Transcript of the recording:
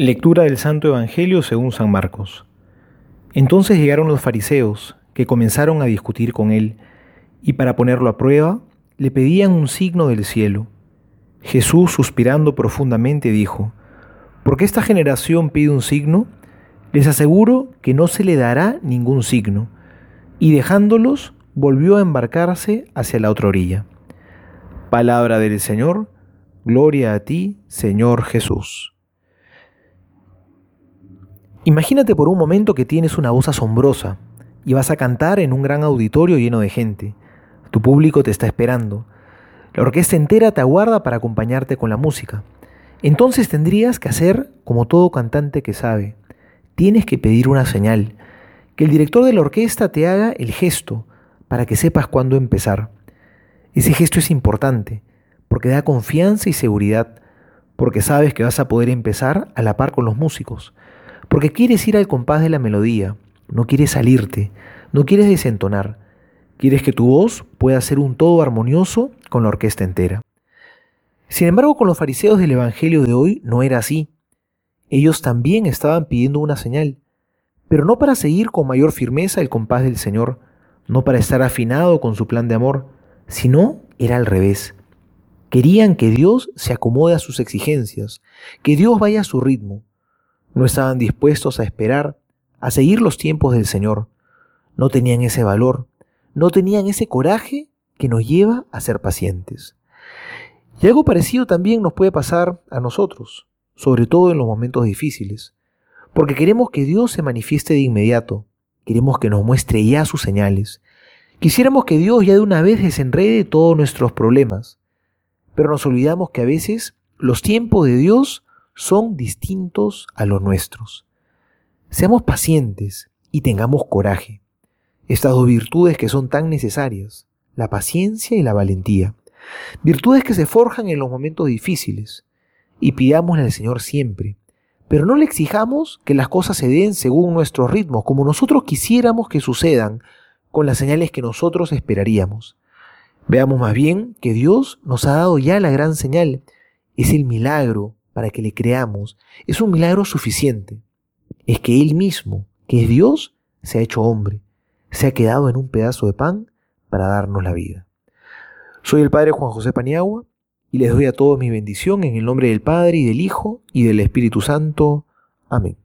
Lectura del Santo Evangelio según San Marcos. Entonces llegaron los fariseos, que comenzaron a discutir con él, y para ponerlo a prueba, le pedían un signo del cielo. Jesús, suspirando profundamente, dijo, ¿Por qué esta generación pide un signo? Les aseguro que no se le dará ningún signo. Y dejándolos, volvió a embarcarse hacia la otra orilla. Palabra del Señor, gloria a ti, Señor Jesús. Imagínate por un momento que tienes una voz asombrosa y vas a cantar en un gran auditorio lleno de gente. Tu público te está esperando. La orquesta entera te aguarda para acompañarte con la música. Entonces tendrías que hacer como todo cantante que sabe. Tienes que pedir una señal, que el director de la orquesta te haga el gesto para que sepas cuándo empezar. Ese gesto es importante porque da confianza y seguridad, porque sabes que vas a poder empezar a la par con los músicos porque quieres ir al compás de la melodía, no quieres salirte, no quieres desentonar, quieres que tu voz pueda ser un todo armonioso con la orquesta entera. Sin embargo, con los fariseos del Evangelio de hoy no era así. Ellos también estaban pidiendo una señal, pero no para seguir con mayor firmeza el compás del Señor, no para estar afinado con su plan de amor, sino era al revés. Querían que Dios se acomode a sus exigencias, que Dios vaya a su ritmo, no estaban dispuestos a esperar, a seguir los tiempos del Señor. No tenían ese valor, no tenían ese coraje que nos lleva a ser pacientes. Y algo parecido también nos puede pasar a nosotros, sobre todo en los momentos difíciles, porque queremos que Dios se manifieste de inmediato, queremos que nos muestre ya sus señales, quisiéramos que Dios ya de una vez desenrede todos nuestros problemas, pero nos olvidamos que a veces los tiempos de Dios son distintos a los nuestros. Seamos pacientes y tengamos coraje. Estas dos virtudes que son tan necesarias, la paciencia y la valentía. Virtudes que se forjan en los momentos difíciles. Y pidámosle al Señor siempre. Pero no le exijamos que las cosas se den según nuestros ritmos, como nosotros quisiéramos que sucedan, con las señales que nosotros esperaríamos. Veamos más bien que Dios nos ha dado ya la gran señal. Es el milagro para que le creamos es un milagro suficiente. Es que Él mismo, que es Dios, se ha hecho hombre, se ha quedado en un pedazo de pan para darnos la vida. Soy el Padre Juan José Paniagua y les doy a todos mi bendición en el nombre del Padre y del Hijo y del Espíritu Santo. Amén.